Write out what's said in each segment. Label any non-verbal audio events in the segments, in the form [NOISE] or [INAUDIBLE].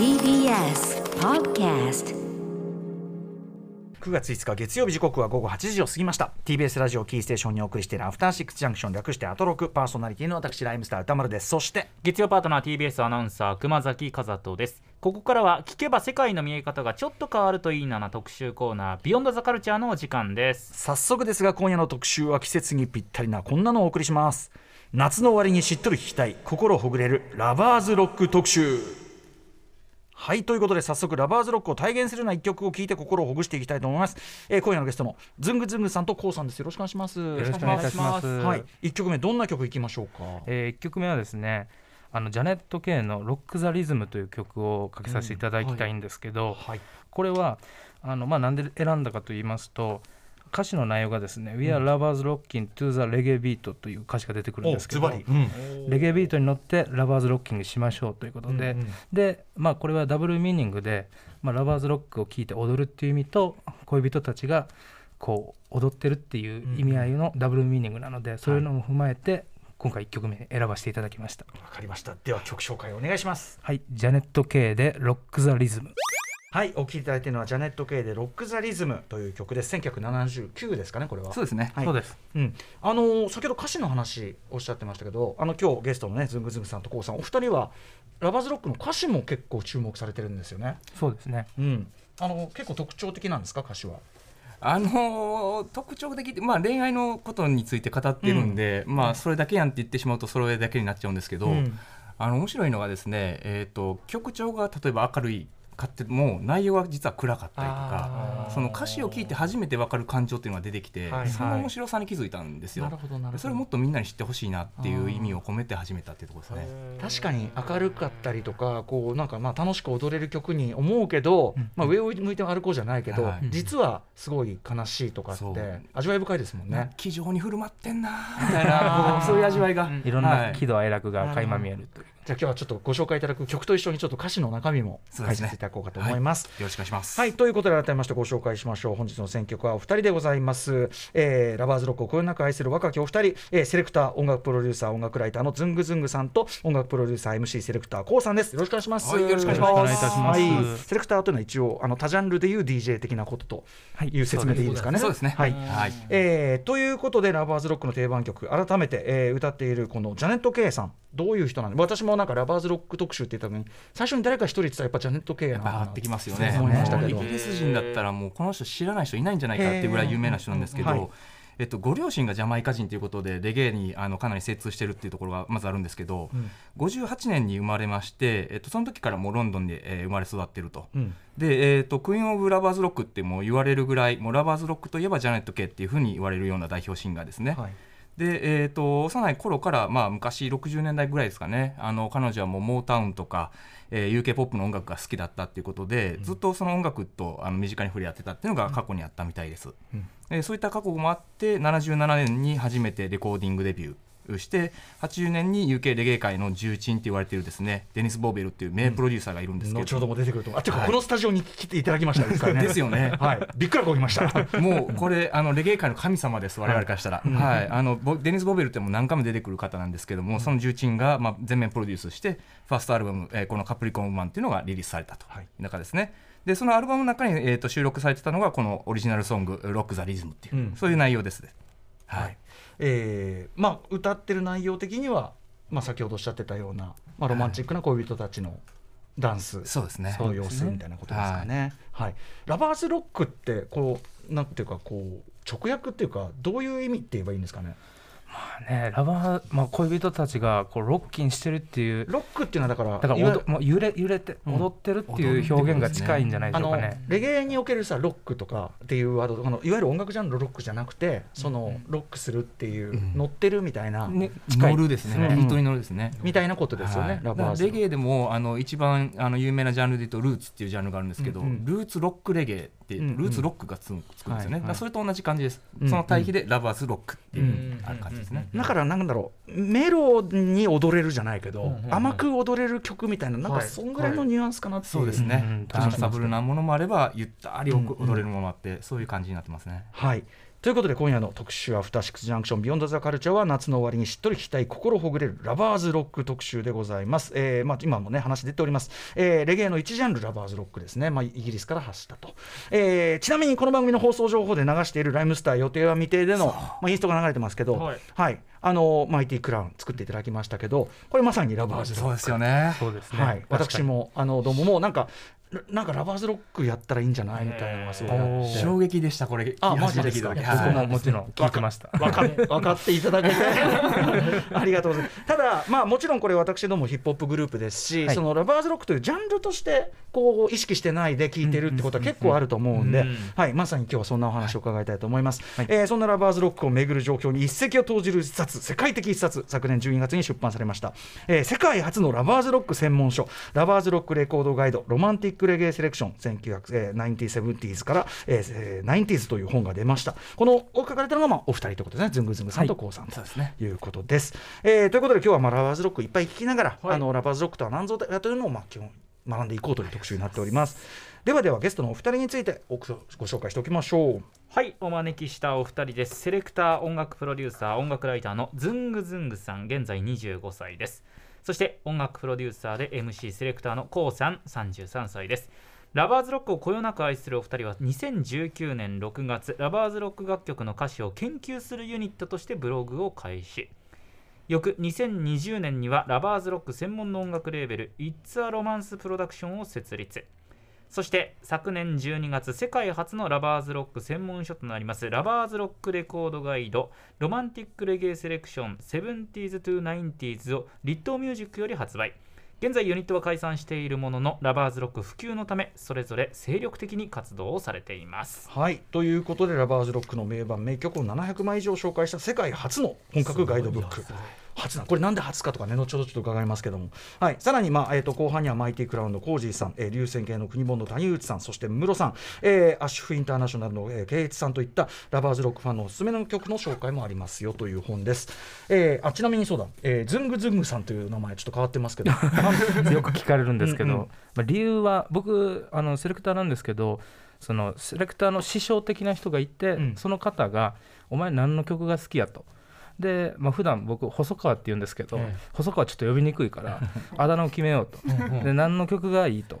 TBS Podcast 9月5日月曜日時刻は午後8時を過ぎました。TBS ラジオキーステーションにお送りしているアフターシックスジャンクション略してアトロクパーソナリティの私ライムスター歌丸です。そして月曜パートナー TBS アナウンサー熊崎和人です。ここからは聞けば世界の見え方がちょっと変わるといいなな特集コーナービヨンドザカルチャーのお時間です。早速ですが今夜の特集は季節にぴったりなこんなのをお送りします。夏の終わりにしっとり聞きたい心ほぐれるラバーズロック特集はいということで早速ラバーズロックを体現するような一曲を聴いて心をほぐしていきたいと思います、えー今夜のゲストのズングズングさんとコウさんです。よろしくお願いします。よよろしくお願いします。はい。一曲目どんな曲いきましょうか？えー、1曲目はですねあのジャネット・ケイの「ロック・ザ・リズム」という曲をかけさせていただきたいんですけど、はい。これはあの、まあ、なんで選んだかと言いますと歌詞の内容がですね「We are lovers rocking to the reggae beat」という歌詞が出てくるんですけど、うんレゲエビートに乗ってラバーズロッキングしましょうということで、うんうん。で、まあ、これはダブルミーニングで、まあ、ラバーズロックを聴いて踊るっていう意味と恋人たちがこう踊ってるっていう意味合いのダブルミーニングなので、そういうのも踏まえて今回1曲目選ばせていただきました。わかりました。では曲紹介お願いします。はい、ジャネット・ケイで「ロック・ザ・リズムはいお聴きいただいているのはジャネット・ケイでロック・ザ・リズムという曲です。1979ですかねこれは。そうですね。はい。そうです。うん、あのー先ほど歌詞の話おっしゃってましたけどあの今日ゲストのねズングズングさんとコウさんお二人はラバーズロックの歌詞も結構注目されてるんですよね。そうですね。うん、あの結構特徴的なんですか歌詞は？あのー特徴的って、まあ、恋愛のことについて語ってるんで、まあ、それだけやんって言ってしまうとそれだけになっちゃうんですけど、うん。あの面白いのがですね、えー、と曲調が例えば明るいかっても内容は実は暗かったりとかその歌詞を聞いて初めて分かる感情っていうのが出てきて、はいはい。その面白さに気づいたんですよ。なるほどなるほど。それをもっとみんなに知ってほしいなっていう意味を込めて始めたっていう。ところですね。確かに明るかったりとかこうなんかまあ楽しく踊れる曲に思うけど、まあ、上を向いて歩こうじゃないけど、はい。実はすごい悲しいとかって味わい深いですもんね。気丈に振る舞ってんなみたいなそういう味わいが、いろんはない。喜怒哀楽が垣間見えるという、じゃあ今日はちょっとご紹介いただく曲と一緒にちょっと歌詞の中身も解説いただこうかと思います。よろしくお願いします。はい。ということで改めましてご紹介しましょう本日の選曲はお二人でございます、えーラバーズロックをこよなく愛する若きお二人、えーセレクター音楽プロデューサー音楽ライターのズングズングさんと音楽プロデューサー MC セレクター k o さんです。よろしくお願いします、はいよろしくお願いします。お願いいたします。はいセレクターというのは一応あの多ジャンルでいう DJ 的なことという説明でいいですかね、そうですね。はい。はい。えーということでラバーズロックの定番曲改めて、えー歌っているこのジャネット・ケイさん。どういう人なの私もなんかラバーズロック特集って言った時に最初に誰か一人言ってたらやっぱジャネット・ケイやな。やってきますよね。思いましたけど。イギリス人だったらもうこの人知らない人いないんじゃないかっていうぐらい有名な人なんですけど、えっと、ご両親がジャマイカ人ということでレゲエにあのかなり精通してるっていうところがまずあるんですけど、58年に生まれまして、えっと、その時からもうロンドンで、えー生まれ育ってると。うん。で、えー、とクイーン・オブ・ラバーズ・ロックってもう言われるぐらいもうラバーズ・ロックといえばジャネット・ケイっていうふうに言われるような代表シンガーですね。はいで、えー、と幼い頃から、まあ、昔60年代ぐらいですかね。あの彼女はもうモータウンとか、えー、UK ポップの音楽が好きだったっていうことで、ずっとその音楽とあの身近に触れ合ってたっていうのが過去にあったみたいです、でそういった過去もあって77年に初めてレコーディングデビューして80年に UK レゲエ界の重鎮って言われてるですねデニス・ボーベルっていう名プロデューサーがいるんですけど、後ほども出てくるとあていうかこのスタジオに来ていただきましたですからねですよね。はい。びっくらこきました。もうこれあのレゲエ界の神様です我々からしたら、はい。あのボデニス・ボベルってもう何回も出てくる方なんですけども、その重鎮が、まあ、全面プロデュースしてファーストアルバム、えーこの「カプリコン・ウーマン」っていうのがリリースされたと。はい。いう中ですね。でそのアルバムの中に、えー、と収録されてたのがこのオリジナルソング「ロック・ザ・リズム」っていう、うん。そういう内容ですね。はい、はいえーまあ歌ってる内容的には、まあ、先ほどおっしゃってたような、まあ、ロマンチックな恋人たちのダンスそうですねの様子みたいなことですかね。はいラバーズロックってこうなんていうかこう直訳っていうかどういう意味って言えばいいんですかね？ねラバー、まあ、恋人たちがこうロッキンしてるっていうロックっていうのはだからだからもう揺れ揺れてうん。踊ってるっていう表現が近いんじゃないであのしょうかね。レゲエにおけるさロックとかっていうワードあのいわゆる音楽ジャンルのロックじゃなくてそのロックするっていう、うん乗ってるみたいな、ね近い。乗るですね、うん。ビートに乗るですね、みたいなことですよね、はい。ラバーズレゲエでもあの一番あの有名なジャンルで言うとルーツっていうジャンルがあるんですけど、うんうん。ルーツロックレゲエって、ルーツロックがつくつくんですよね、はいだからそれと同じ感じです、うんその対比でラバーズロックっていう、うん。ある感じですね、だからなんだろうメロに踊れるじゃないけど、甘く踊れる曲みたいななんかはい。そんぐらいのニュアンスかなっていう、そうですね、うん。ダンサブルなものもあればゆったり踊れるものもあって、そういう感じになってますね。はいということで今夜の特集アフターシックスジャンクションビヨンドザカルチャーは夏の終わりにしっとり聞きたい心ほぐれるラバーズロック特集でございます、えーまあ、今もね話出ております、えーレゲエの一ジャンルラバーズロックですね、まあ、イギリスから発したと、えーちなみにこの番組の放送情報で流しているライムスター予定は未定での、まあ、インストが流れてますけどはい。はい。あのマイティクラウン作っていただきましたけどこれまさにラバーズロック。そうですよね。そうですね、はい、私もあのどうももうなんかななんかラバーズロックやったらいいんじゃない？みたいなのがすごいあおって。ー。衝撃でしたこれ。あマジですかた時はい僕ももちろん。聞いてました。分か分かっていただけて。[LAUGHS] ありがとうございます。ただまあもちろんこれ私どもヒップホップグループですし、はい。そのラバーズロックというジャンルとしてこう意識してないで聴いてるってことは結構あると思うんで、うん。はい、まさに今日はそんなお話を伺いたいと思います、はい。えーそんなラバーズロックをめぐる状況に一石を投じる一冊世界的一冊昨年12月に出版されました、えー世界初のラバーズロック専門書ラバーズロックレコードガイドロマンティックレゲエセレクション 1970s から、えーえー 90s という本が出ました。この書かれたのが、まあ、お二人ということですね。ズングズングさんとコウさんとそうですね。いうことです、えーということで今日はまあラバーズロックいっぱい聞きながら、はい。あのラバーズロックとは何ぞだというのをまあ基本学んでいこうという特集になっております。ではではゲストのお二人についておご紹介しておきましょう。はいお招きしたお二人です。セレクター音楽プロデューサー音楽ライターのズングズングさん現在25歳ですそして音楽プロデューサーで MC セレクターのコウさん33歳です。ラバーズロックをこよなく愛するお二人は2019年6月ラバーズロック楽曲の歌詞を研究するユニットとしてブログを開始。翌2020年にはラバーズロック専門の音楽レーベル It's a Romance Production を設立。そして昨年12月世界初のラバーズロック専門書となりますラバーズロックレコードガイドロマンティックレゲエセレクション 70s to 90s をリットーミュージックより発売。現在ユニットは解散しているもののラバーズロック普及のためそれぞれ精力的に活動をされています。はいということでラバーズロックの名盤名曲を700枚以上紹介した世界初の本格ガイドブック初なこれなんで初かとかね後ほどちょっと伺いますけども、はい、さらに、まあえー、と後半にはマイティクラウンのコージーさん、えー、流線系の国本の谷内さんそしてムロさん、えーアッシュフインターナショナルの、えー、ケイチさんといったラバーズロックファンのおすすめの曲の紹介もありますよという本です、えーあちなみにそうだ、えーズングズングさんという名前ちょっと変わってますけど。[LAUGHS] よく聞かれるんですけど、うんうん。まあ、理由は僕あのセレクターなんですけどそのセレクターの師匠的な人がいて、うん。その方が「お前何の曲が好きや」と。で、まあ普段僕細川って言うんですけど、ええ。細川ちょっと呼びにくいから [LAUGHS] あだ名を決めようと。で何の曲がいいと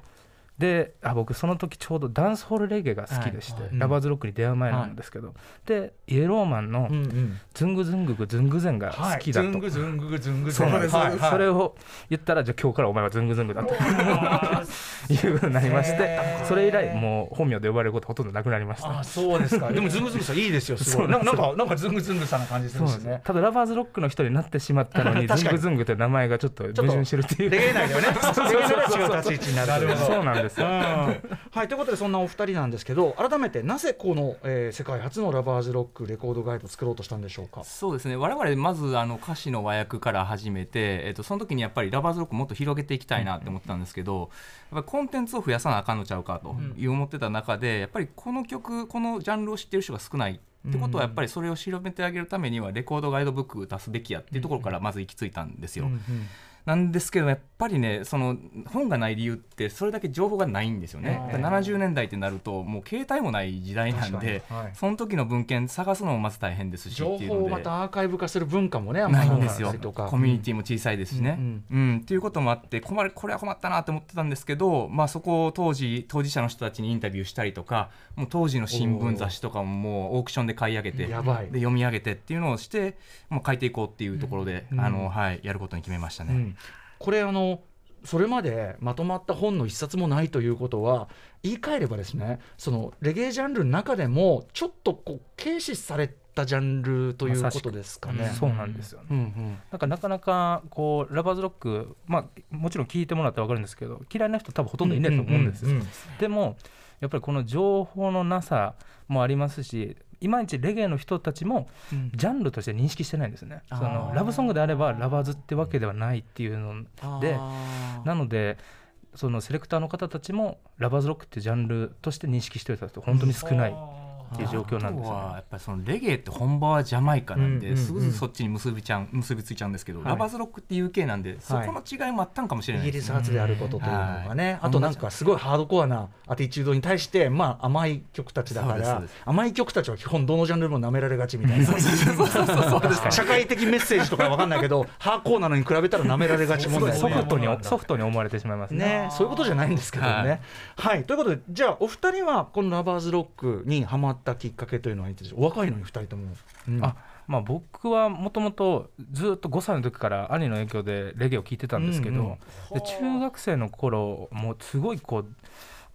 であ僕その時ちょうどダンスホールレゲエが好きでして、はいはい。ラバーズロックに出会う前なんですけど、でイエローマンのうんうん「ズングズンググズングゼン」が好きだと、ズングズングズングズン。そうなんです、はいはい。それを言ったらじゃあ今日からお前はズングズングだと [LAUGHS] いうふうになりましてそれ以来もう本名で呼ばれることほとんどなくなりました。あそうですか。[LAUGHS] でもズングズングさんいいですよ。すごい。なんかなんかズングズングさんな感じするんですね。ただラバーズロックの人になってしまったのに [LAUGHS] ズングズングって名前がちょっと矛盾してるっていう。レゲエ内ではね。レゲエ内では違う。立ち位置になるという。そうなんですよ。うん。はいということでそんなお二人なんですけど改めてなぜこの、えー世界初のラバーズロックレコードガイドを作ろうとしたんでしょうか？そうですね。我々まずあの歌詞の和訳から始めて、えっとその時にやっぱりラバーズロックもっと広げていきたいなって思ってたんですけど、やっぱりコンテンツを増やさなあかんのちゃうかという思ってた中でやっぱりこの曲このジャンルを知ってる人が少ないってことはやっぱりそれを広めてあげるためにはレコードガイドブック出すべきやっていうところからまず行き着いたんですよ。なんですけどやっぱりねその本がない理由ってそれだけ情報がないんですよね、ええ70年代ってなるともう携帯もない時代なんで、はい。その時の文献探すのもまず大変ですし情報をまたアーカイブ化する文化もねあんまりないんですよコミュニティも小さいですしね。ううんん。っていうこともあって困るこれは困ったなって思ってたんですけど、まあ、そこを当時当事者の人たちにインタビューしたりとかもう当時の新聞雑誌とかももうオークションで買い上げてで読み上げてっていうのをしてもう書いていこうっていうところで、うん。あのはい、やることに決めましたね。うんこれあのそれまでまとまった本の一冊もないということは言い換えればですねそのレゲエジャンルの中でもちょっとこう軽視されたジャンルということですかね。そうなんですよね。うんうん。なんかなかなかこうラバーズロック、まあ、もちろん聞いてもらって分かるんですけど嫌いな人多分ほとんどいないと思うんですでもやっぱりこの情報のなさもありますしいまいちレゲエの人たちもうん。ジャンルとして認識してないんですね。そのラブソングであればラバーズってわけではないっていうのでなのでそのセレクターの方たちもラバーズロックっていうジャンルとして認識してる人って本当に少ないっていう状況なんですよ、ね。やっぱりそのレゲエって本場はジャマイカなんで、すぐそっちに結びちゃう結びついちゃうんですけど、はい。ラバーズロックって UK なんで、そこの違いもあったんかもしれイギリないですね。ス発であることというのがね、はい。あとなんかすごいハードコアなアティチュードに対して、まあ、甘い曲たちだから甘い曲たちは基本どのジャンルでも舐められがちみたいな。社会的メッセージとかわかんないけどハーコーなのに比べたら舐められがち問題ソフトにソフトに思われてしまいますねね、そういうことじゃないんですけどね。ははいい、ということで、じゃあ、お二人はこのラバーズロックにハマったきっかけというのはいつでしょう？お若いのに二人とも。うん。あまあ、僕はもともとずっと5歳の時から兄の影響でレゲエを聴いてたんですけど、うんうん。で中学生の頃もうすごいこう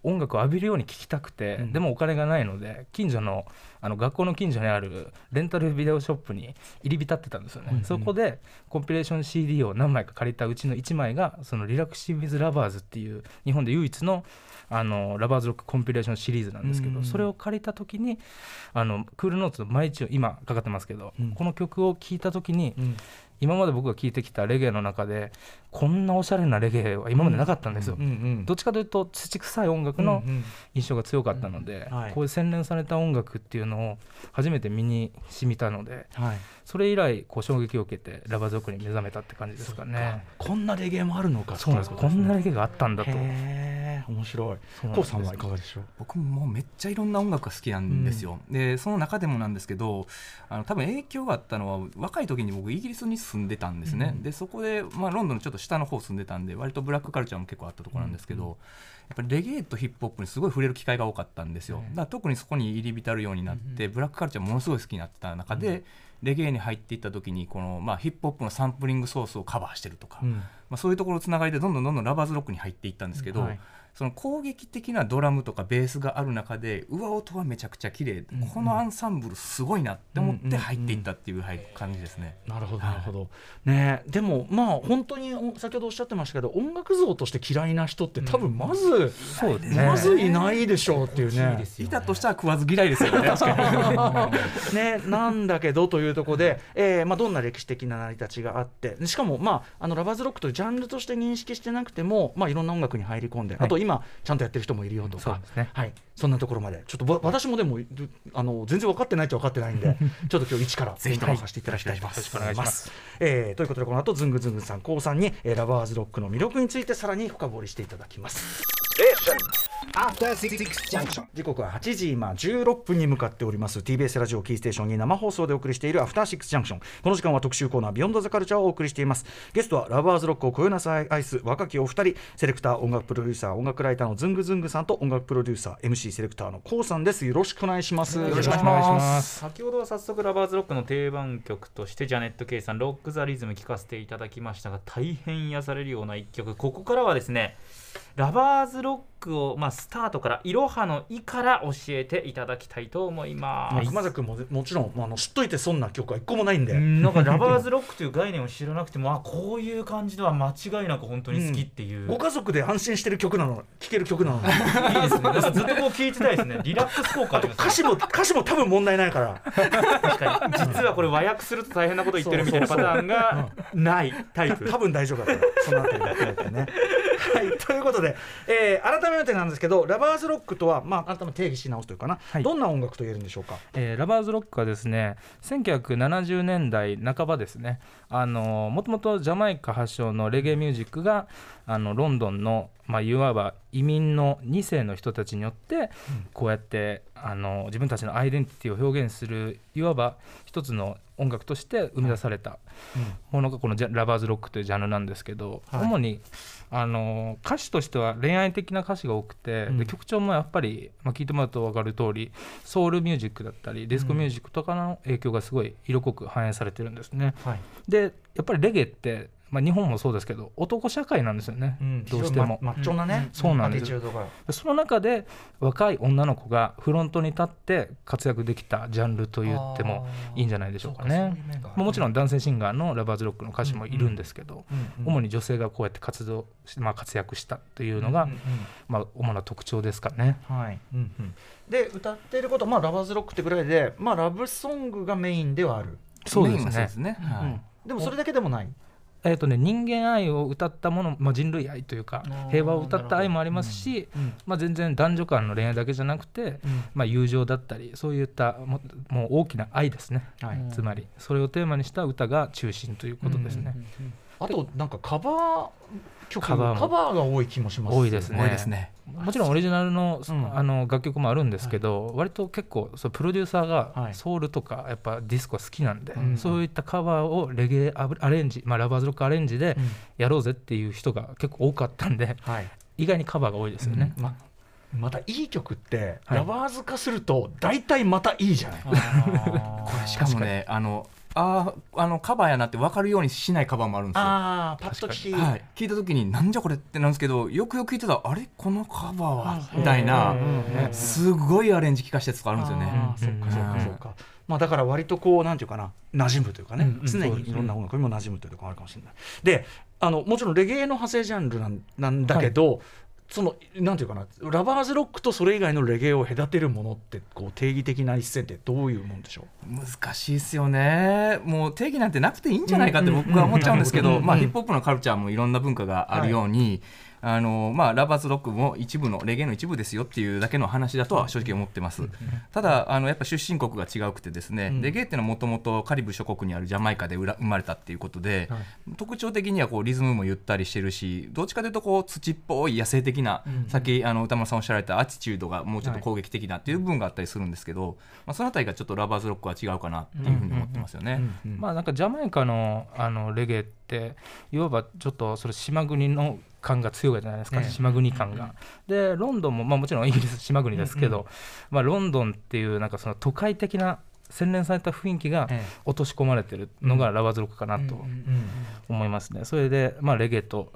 音楽を浴びるように聴きたくて、うん。でもお金がないので近所のあの学校の近所にあるレンタルビデオショップに入り浸ってたんですよね、うんうん。そこでコンピレーション CD を何枚か借りたうちの1枚がそのリラクシン・ウィズ・ラバーズっていう日本で唯一のあのラバーズロックコンピレーションシリーズなんですけど、うん。それを借りた時にあのクールノーツのマイ・チューン今かかってますけど、うん。この曲を聴いた時にうん今まで僕が聴いてきたレゲエの中でこんなおしゃれなレゲエは今までなかったんですよ、うんうんどっちかというと土臭い音楽のうんうん。印象が強かったので、うんはい。こういう洗練された音楽っていうのを初めて身に染みたのではい。それ以来こう衝撃を受けてラバーズロックに目覚めたって感じですかね。こんなレゲエもあるのかそうなんです。こんなレゲエがあったんだと。面白い。コウさんはいかがでしょう？僕もめっちゃいろんな音楽が好きなんですよ、でその中でもなんですけどあの多分影響があったのは若い時に僕イギリスに住んでたんですね、うん。でそこで、まあ、ロンドンのちょっと下の方住んでたんで割とブラックカルチャーも結構あったところなんですけど、やっぱりレゲエとヒップホップにすごい触れる機会が多かったんですよ、だから特にそこに入り浸るようになって、ブラックカルチャーものすごい好きになってた中で、レゲエに入っていった時にこの、まあ、ヒップホップのサンプリングソースをカバーしてるとか、うん。まあ、そういうところつながりでどんどんどんどんラバーズロックに入っていったんですけど、はいその攻撃的なドラムとかベースがある中で上音はめちゃくちゃ綺麗、うんこのアンサンブルすごいなって思っうんうんて入っていったっていうはい感じですね。なるほど、はいなるほど。ねえ、でも、まあ、本当にお先ほどおっしゃってましたけど、音楽像として嫌いな人って、多分まず。そうですねまずいないでしょうっていうね。いたとしたら食わず嫌いですよね。[LAUGHS] 確かにね、なんだけどというところで、えーまあ、どんな歴史的な成り立ちがあってしかも、まあ、あのラバーズロックというジャンルとして認識してなくても、まあ、いろんな音楽に入り込んで、はいあと今ちゃんとやってる人もいるよとか。そうで、すね。はい、そんなところまで。ちょっとわ私もでもどあの全然分かってないっちゃ分かってないんで [LAUGHS] ちょっと今日一からぜひ。ともさせていただきたいと思います。よろしくお願いします。えーということでこの後ズングズングさんコウさんに、えーラバーズロックの魅力についてさらに深掘りしていただきます。After Six Junction. 時刻は8時今16分に向かっております。TBS ラジオキーステーションに生放送でお送りしているアフターシックスジャンクションこの時間は特集コーナービヨンドザカルチャーをお送りしています。ゲストはラバーズロックをこよなく愛す若きお二人セレクター音楽プロデューサー音楽ライターのズングズングさんと音楽プロデューサー MC セレクターのコウさんです。よろしくお願いします。よろしくお願いします。先ほどは早速ラバーズロックの定番曲としてジャネット・ケイさん「ロック・ザ・リズム」聴かせていただきましたが大変癒されるような一曲。ここからはですねラバーズロックを、まあ、スタートからいろはの「い」から教えていただきたいと思います。熊崎君ももちろんあの知っといて損な曲は一個もないんで、うんなんかラバーズロックという概念を知らなくてもあこういう感じでは間違いなく本当に好きっていう、ご家族で安心してる曲なの。聴ける曲なのいいですね。ずっとこう聴いてたいですね。リラックス効果ありますね。歌詞も歌詞も多分問題ないから。確かに。実はこれ和訳すると大変なこと言ってるみたいなパターンがないタイプ。多分大丈夫だから。そのあたりも含めてね。はい、ということで、えー改めてなんですけどラバーズロックとは、まあ、改めて定義し直すというかな、はい。どんな音楽と言えるんでしょうか？えーラバーズロックはですね1970年代半ばですね。あのもともとジャマイカ発祥のレゲエミュージックがあのロンドンの、まあ、いわば移民の2世の人たちによってこうやってあの自分たちのアイデンティティを表現するいわば一つの音楽として生み出されたものがこのジャラバーズロックというジャンルなんですけど、はい。主にあの歌詞としては恋愛的な歌詞が多くて、うん。で曲調もやっぱり、まあ、聞いてもらうと分かる通りソウルミュージックだったりディスコミュージックとかの影響がすごい色濃く反映されてるんですね。はい。でやっぱりレゲエって、まあ、日本もそうですけど男社会なんですよね、どうしても。まマッチョなね、そうなんです。その中で若い女の子がフロントに立って活躍できたジャンルと言ってもいいんじゃないでしょうかね。まあもちろん男性シンガーのラバーズロックの歌手もいるんですけど、主に女性がこうやって活動し、まあ、活躍したというのが、うんうんまあ、主な特徴ですかね。はい。うんうん。で歌っていることは、まあ、ラバーズロックってぐらいで、まあ、ラブソングがメインではある、そうですね。ですね。はい。うんでもそれだけでもない。えーとね、人間愛を歌ったもの、まあ、人類愛というかー平和を歌った愛もありますし、まあ、全然男女間の恋愛だけじゃなくて、まあ、友情だったりそういったももう大きな愛ですね、はい。つまりそれをテーマにした歌が中心ということですね。あとなんかカバー曲カバーもカバーが多い気もします。多いですね。多いですね。もちろんオリジナルの,、うん。あの楽曲もあるんですけど、割と結構そうプロデューサーはい。がソウルとかやっぱディスコ好きなんで、うん。そういったカバーをレゲエアレンジ、まあ、ラバーズロックアレンジでやろうぜっていう人が結構多かったんではい。意外にカバーが多いですよね。ままたいい曲って、はい。ラバーズ化すると大体またいいじゃない、[LAUGHS] これしかもねあのあーあのカバーやなって分かるようにしないカバーもあるんですよ。ああパッと聞き、はい、聞いた時になんじゃこれってなんですけどよくよく聞いてたらあれ？このカバーは？みたいなうんすごいアレンジ聞かしたやつとかあるんですよね。そっかそっかそっか、まあ、だから割とこうなんていうかな馴染むというかね、うんうん常にいろんな音楽にも馴染むというところがあるかもしれない。であのもちろんレゲエの派生ジャンルなんなんだけど、そのなんていうかなラバーズロックとそれ以外のレゲエを隔てるものってこう定義的な一線ってどういうもんでしょ難しいですよね。もう定義なんてなくていいんじゃないかって僕は思っちゃうんですけど、まあ、ヒップホップのカルチャーもいろんな文化があるように、あのまあ、ラバーズロックも一部のレゲエの一部ですよっていうだけの話だとは正直思ってます、ただあのやっぱ出身国が違うくてですね、うん。レゲエっていうのはもともとカリブ諸国にあるジャマイカでうら生まれたっていうことで、特徴的にはこうリズムもゆったりしてるしどっちかというとこう土っぽい野生的な、さっきあの歌丸さんおっしゃられたアティチュードがもうちょっと攻撃的なっていう部分があったりするんですけど、まあ、そのあたりがちょっとラバーズロックは違うかなっていうふうに思ってますよね。う、まあなんかジャマイカのあのレゲエっていわばちょっとそれ島国の感が強いじゃないですか、ええ。島国感が。でロンドンも、まあ、もちろんイギリス島国ですけど、まあ、ロンドンっていうなんかその都会的な洗練された雰囲気がえ落とし込まれてるのがラバーズロックかなと思いますね。それで、まあ、レゲエと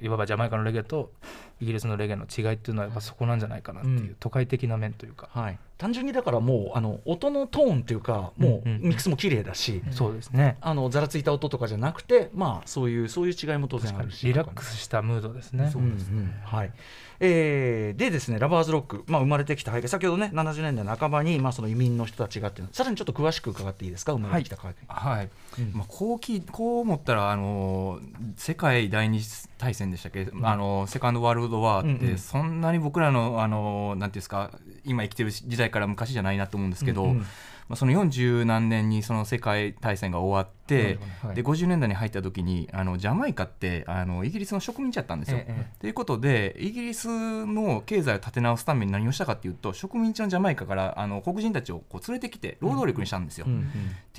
いわばジャマイカのレゲエとイギリスのレゲエの違いっていうのはやっぱそこなんじゃないかなっていう、うん。都会的な面というか、はい、単純にだからもうあの音のトーンっていうかもうミックスも綺麗だし、そうですね。あのざらついた音とかじゃなくてまあそういうそういう違いも当然あるしリラックスしたムードですね。うんうんはい。えーでですねラバーズロック、まあ、生まれてきた背景先ほどね70年代半ばに、まあ、その移民の人たちがっていうのさらにちょっと詳しく伺っていいですか？生まれてきた背景、はい。うん。まあ、こう聞いこう思ったらあの世界第二次大戦でしたっけ、あのセカンドワールドワーってそんなに僕らのあのなんていうんですか今生きてる時代から昔じゃないなと思うんですけど、うんうんまあ、その40何年にその世界大戦が終わって、はいで50年代に入った時にあのジャマイカってあのイギリスの植民地だったんですよ。えということでイギリスの経済を立て直すために何をしたかっていうと植民地のジャマイカからあの黒人たちをこう連れてきて労働力にしたんですよ。うんうん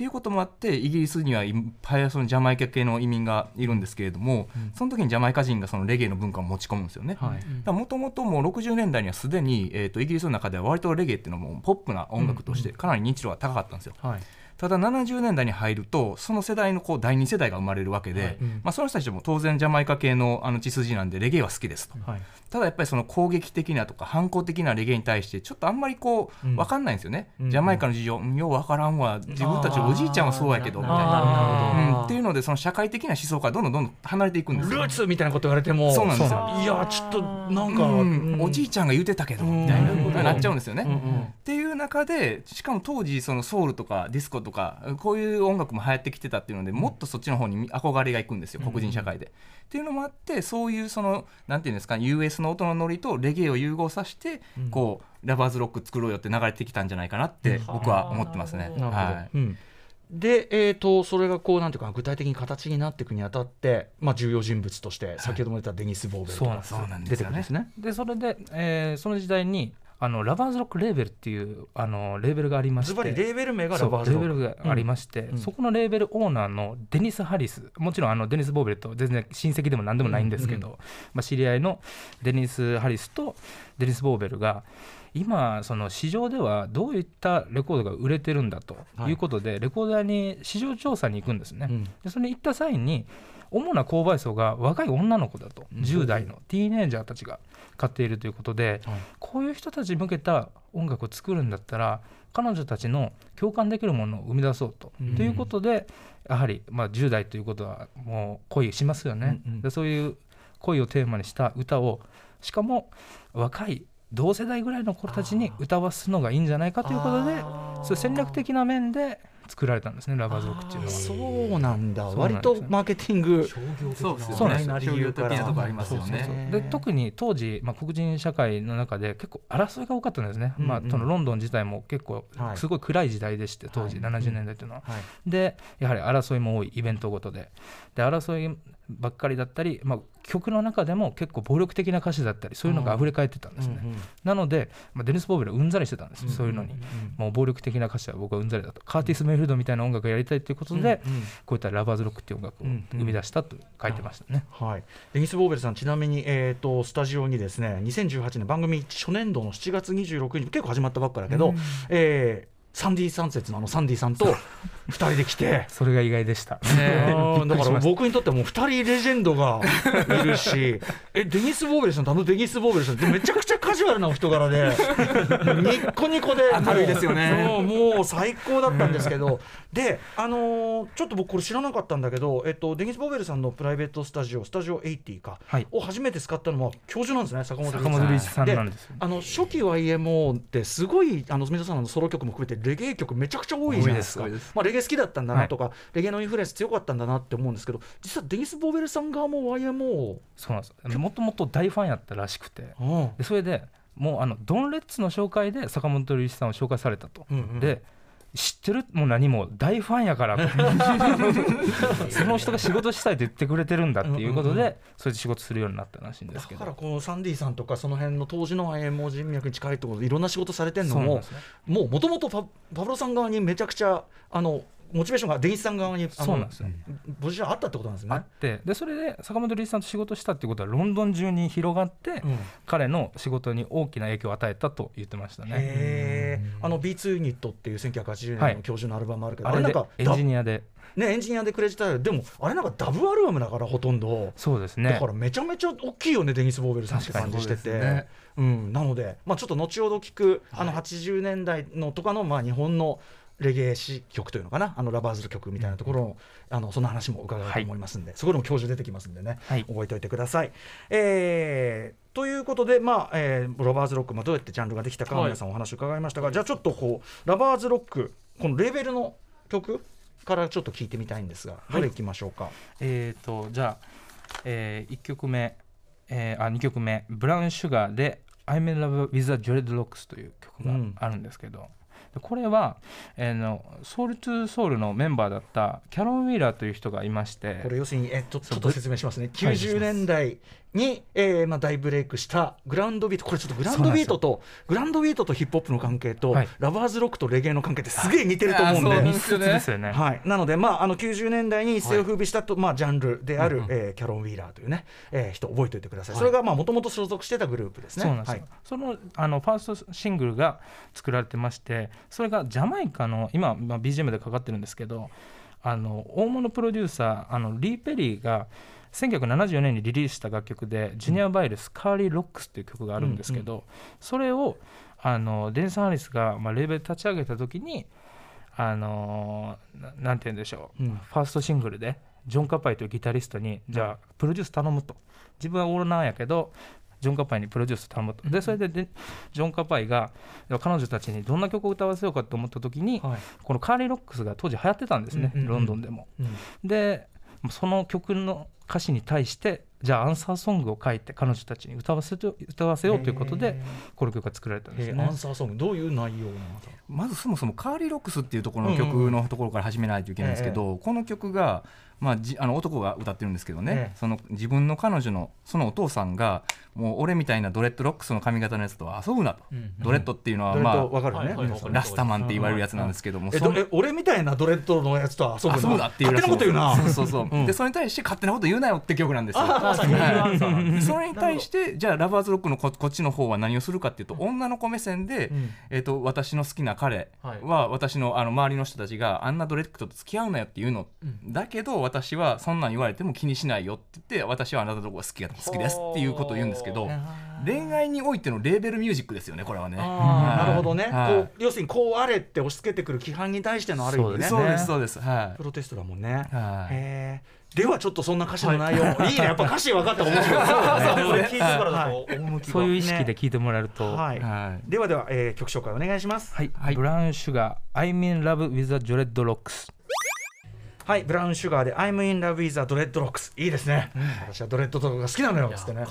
っていうこともあってイギリスにはいっぱいそのジャマイカ系の移民がいるんですけれども、その時にジャマイカ人がそのレゲエの文化を持ち込むんですよね。はいもともともう60年代にはすでに、えー、とイギリスの中では割とレゲエっていうのもポップな音楽としてかなり認知度が高かったんですよ。はいただ70年代に入るとその世代のこう第二世代が生まれるわけで、まあ、その人たちも当然ジャマイカ系のあの血筋なんでレゲエは好きですと。はい。ただやっぱりその攻撃的なとか反抗的なレゲエに対してちょっとあんまりこううん。分かんないんですよね、うん。ジャマイカの事情、うん。よう分からんわ自分たちおじいちゃんはそうやけどみたいな、うん。っていうのでその社会的な思想からどんどんどんどん離れていくんですよ。ルー。ツみたいなこと言われてもそうなんですよ。いやちょっとなんか、うん。おじいちちゃんが言うてたけどうんみたいなうん。なっちゃうんですよね。うんうん。っていう中でしかも当時そのソウルとかディスコとかこういう音楽も流行ってきてたっていうのでもっとそっちの方に憧れがいくんですよ黒人社会で。っていうのもあってそういうそのなんていうんですか US の音のノリとレゲエを融合させてこうラバーズロック作ろうよって流れてきたんじゃないかなって僕は思ってますね。はい。うん。で、えー、とそれがこうなんていうかな具体的に形になっていくにあたって、まあ、重要人物として先ほども出たデニス・ボーベルとかそうなんです出てくるんですね。でそれで、えーその時代にあのラバーズロックレーベルっていうあのレーベルがありまして。ズバリレーベル名がラバーズロック。レーベルがありまして、うん。そこのレーベルオーナーのデニス・ハリス。もちろんあのデニス・ボーベルと全然親戚でも何でもないんですけど、うん。まあ、知り合いのデニス・ハリスとデニス・ボーベルが今その市場ではどういったレコードが売れてるんだということで、レコーダーに市場調査に行くんですね。うん。でそれに行った際に主な購買層が若い女の子だと、うん。10代のティーネイジャーたちが買っているということで、はい。こういう人たちに向けた音楽を作るんだったら彼女たちの共感できるものを生み出そうと。うん。ということでやはり、まあ、10代ということはもう恋しますよね、うんうん。でそういう恋をテーマにした歌をしかも若い同世代ぐらいの子たちに歌わすのがいいんじゃないかということでそういう戦略的な面で作られたんですねラバーズロックっていうのは。そうなんだ。割とマーケティングそうですそうなんですよね。商業的なところありますよね。で特に当時、まあ、黒人社会の中で結構争いが多かったんですね、うんうん。まあ、そのロンドン自体も結構はい。すごい暗い時代でして当時はい。70年代というのは。はい。でやはり争いも多いイベントごとで。で争いばっかりだったり、まあ、曲の中でも結構暴力的な歌詞だったりそういうのが溢れ返ってたんですね、うんうん。なので、まあ、デニス・ボーベルはうんざりしてたんですよ、そういうのに、もう暴力的な歌詞は僕はうんざりだと。カーティス・メイフィルドみたいな音楽をやりたいということで、うんうんこういったラバーズロックっていう音楽を生み出したと書いてましたね、はい、デニス・ボーベルさん、ちなみに、えー、とスタジオにですね2018年、番組初年度の7月26日、結構始まったばっかだけど、えーサンディ三節のあのサンディさんと [LAUGHS] 2人で来て。それが意外でした、あー [LAUGHS] だから僕にとってはもう2人レジェンドがいるし、[LAUGHS] えデニス・ボーベルさんとあのデニス・ボーベルさんってめちゃくちゃカジュアルなお人柄で、ニッコニコで、明るいですよね。もうもう最高だったんですけど、で、あのーちょっと僕、これ知らなかったんだけど、えっと、デニス・ボーベルさんのプライベートスタジオ、スタジオ80か、はい。を初めて使ったのは教授なんですね、坂本龍一さん。なんであの初期 YMO ってすごいあの皆さんのソロ曲も含めてレゲエ曲めちゃくちゃ多いじゃないですか。まあ、レゲエ好きだったんだなとか、レゲエのインフルエンス強かったんだなって思うんですけど実はデニス・ボーベルさん側も YMO そうなんです。もともと大ファンやったらしくて。うん。でそれでもうあのドンレッツの紹介で坂本龍一さんを紹介されたと、うんうん。で知ってる？もう何も大ファンやから。[LAUGHS] その人が仕事したいと言ってくれてるんだっていうことで、うんうんそれで仕事するようになったらしいんでだすけど。からこのサンディさんとかその辺の当時の YMO 人脈に近いところでいろんな仕事されてるのもね。もうもともとパパブロさん側にめちゃくちゃあのモチベーションがデニスさん側にそうなんですよ。ポジションあったってことなんですね。あっ。て。でそれで坂本龍一さんと仕事したっていうことはロンドン中に広がって、うん。彼の仕事に大きな影響を与えたと言ってましたね。あの B2 ユニットっていう1980はい。年の教授のアルバムあるけど、あれでなんかエンジニアで。ね、エンジニアでクレジットでもあれなんかダブアルバムだからほとんど、そうですね。だからめちゃめちゃ大きいよねデニス・ボーベルさんって感じしてて、うね。うん、なので、まあ、ちょっと後ほど聞く、あの80年代のとかの、まあ、日本のレゲエ詩曲というのかな？あのラバーズの曲みたいなところの,、あのその話も伺おうと思いますんで、そこでも教授出てきますんでね、はい。覚えておいてください。えーということで、まあえーラバーズロック、まあ、どうやってジャンルができたか、はい。皆さんお話を伺いましたがじゃあちょっとこうラバーズロックこのレーベルの曲からちょっと聞いてみたいんですが、どれいきましょうか？えー、とじゃあ、え1曲目、えーあ2曲目「ブラウンシュガー」で「I'm in love with a dreadlocks」という曲があるんですけど、でこれは、えーのソウルトゥソウルのメンバーだったキャロン・ウィーラーという人がいまして。これ要するにえちょちょっと説明しますね。はい90年代に、えーまあ、大ブレイクしたグランドビート。これちょっとグランドビートとグラウンドビートとヒップホップの関係と、はい。ラバーズロックとレゲエの関係ってすげえ似てると思うんで。密接ですよね。はい、なので、まあ、あの90年代に一世を風靡したと、まあ、ジャンルである、えーキャロン・ウィーラーというね、えー人覚えておいてください、それがもともと所属してたグループですね。そうなんですよ、そのあのファーストシングルが作られてましてそれがジャマイカの今、まあ、BGM でかかってるんですけどあの大物プロデューサーあのリー・ペリーが1974年にリリースした楽曲で「ジュニア・バイルス、カーリー・ロックス」っていう曲があるんですけど、それをあのデンス・ハリスが、まあ、レーベル立ち上げた時にあのななんて言うんでしょう、うん。ファーストシングルでジョン・カパイというギタリストにじゃあプロデュース頼むと。自分はオーナーやけどジョン・カパイにプロデュース頼むと。でそれででジョン・カパイが彼女たちにどんな曲を歌わせようかと思った時に、はい。このカーリー・ロックスが当時流行ってたんですね、うんうんうん。ロンドンでも。うん。でその曲の歌詞に対してじゃあアンサーソングを書いて彼女たちに歌わせて歌わせようということでこの曲が作られたんですね。えー。アンサーソングどういう内容なのまずそもそもカーリーロックスっていうところの曲のところから始めないといけないんですけど、この曲が、まあ、じあの男が歌ってるんですけどね、ええ。その自分の彼女のそのお父さんがもう俺みたいなドレッドロックスの髪型のやつとは遊ぶなと、うんドレッドっていうのは、まと分かるね、はいラスタマンって言われるやつなんですけども、えそのどえ俺みたいなドレッドのやつと遊ぶ遊ぶなっていう勝手なこと言うな。そうそうそう、うん。でそれに対して勝手なこと言うなよって曲なんですよ。あそう。いそれに対してじゃあラバーズロックのここっちの方は何をするかっていうと、女の子目線で、うん。えー、と私の好きな彼は私のあの周りの人たちがあんなドレッドと付き合うなよっていうの、だけど私はそんなん言われても気にしないよって言って私はあなたのとこが好きが好きですっていうことを言うんですけど恋愛においてのレーベルミュージックですよねこれはね。なるほどね、はい。こう要するにこうあれって押し付けてくる規範に対してのある意味ねそうですそうですそうです。はい。プロテストだもんね。はい。へー。ではちょっとそんな歌詞の内容も [LAUGHS] いいね。やっぱ歌詞分かったら面白い。これ聞いてからだと趣が。そういう意識で聞いてもらえると、はい、はい。ではでは、えー曲紹介お願いします。はい、はいブラウンシュガー I'm in love with the dread locks はい、ブラウンシュガーで I'm in love with a dreadlocks いいですね、私はドレッドとかが好きなのよ。つってね。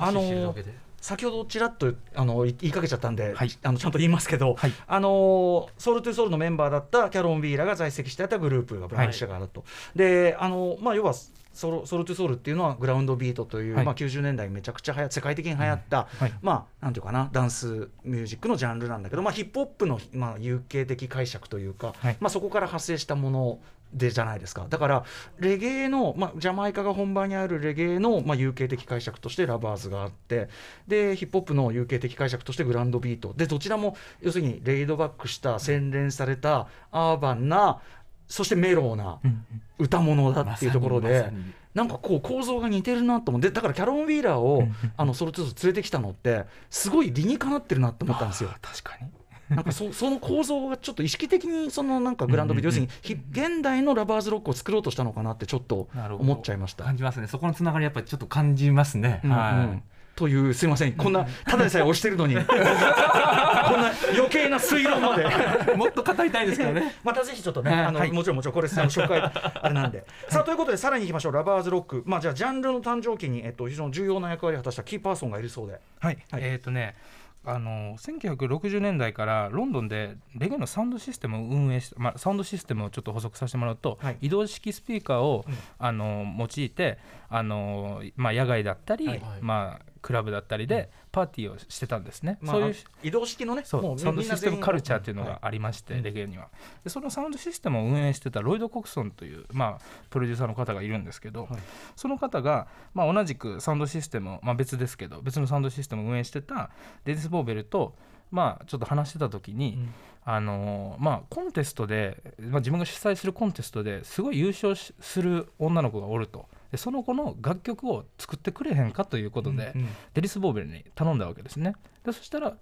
あのー先ほどちらっとあの言いかけちゃったんで、はい。あのちゃんと言いますけど、はい。あのーソウルトゥソウルのメンバーだったキャロン・ビーラが在籍していたグループがブラウンシュガーだと、であのまあ要はソロソウルトゥソウルっていうのはグラウンドビートという、はい。まあ、90年代めちゃくちゃはや世界的に流行った、はい。まあなんていうかなダンスミュージックのジャンルなんだけど、まあ、ヒップホップの、まあ、有形的解釈というか、はい。まあ、そこから派生したものでじゃないですか。だからレゲエの、まあ、ジャマイカが本場にあるレゲエの、まあ、 UK的解釈としてラバーズがあってでヒップホップの UK的解釈としてグラウンドビート。でどちらも要するにレイドバックした洗練されたアーバンなそしてメローな歌物だっていうところで、なんかこう構造が似てるなと思ってだからキャロン・ウィーラーをあのソウル・トゥ・ソウル連れてきたのってすごい理にかなってるなと思ったんですよ。確かになんかそその構造がちょっと意識的にそのなんかグランドビデオ、要するにひ現代のラバーズロックを作ろうとしたのかなってちょっと思っちゃいました。感じますね。そこのつながりやっぱりちょっと感じますね、うんはい。うんというすいません。こんなただでさえ押してるのに。[LAUGHS] こんな余計な推論まで。[LAUGHS] もっと語りたいですけどね。[LAUGHS] またぜひちょっとね、はい。あのもちろんもちろんこれ紹介あれなんで。さあということでさらにいきましょう。ラバーズロック。まあじゃあジャンルの誕生期に、えっと、非常に重要な役割を果たしたキーパーソンがいるそうで。はい、はい。えっ、とねあの1960年代からロンドンでレゲエのサウンドシステムを運営して、まあ、サウンドシステムをちょっと補足させてもらうと、はい。移動式スピーカーを、あの用いてあの、まあ、野外だったり、はいまあ、クラブだったりでパーティーをしてたんですね。まあそういう移動式のねそもうサウンドシステムカルチャーっていうのはがありまして、レゲエには。でそのサウンドシステムを運営してたロイド・コクソンという、まあ、プロデューサーの方がいるんですけど、はい。その方が、まあ、同じくサウンドシステムを、まあ、別ですけど別のサウンドシステムを運営してたデニス・ボーベルと、まあ、ちょっと話してた時に、うん。あのーまあ、コンテストで、まあ、自分が主催するコンテストですごい優勝しする女の子がおるとでその子の楽曲を作ってくれへんかということで、うんデリス・ボーベルに頼んだわけですね。でそしたら、